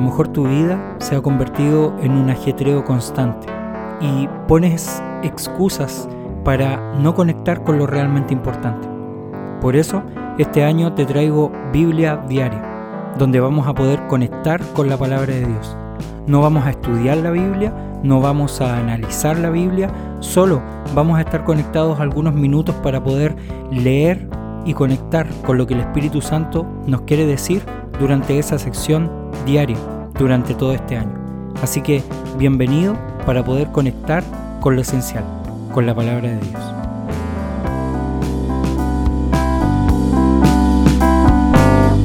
mejor tu vida se ha convertido en un ajetreo constante y pones excusas para no conectar con lo realmente importante. Por eso, este año te traigo Biblia diaria, donde vamos a poder conectar con la palabra de Dios. No vamos a estudiar la Biblia, no vamos a analizar la Biblia, solo vamos a estar conectados algunos minutos para poder leer y conectar con lo que el Espíritu Santo nos quiere decir durante esa sección diaria, durante todo este año. Así que bienvenido para poder conectar con lo esencial, con la palabra de Dios.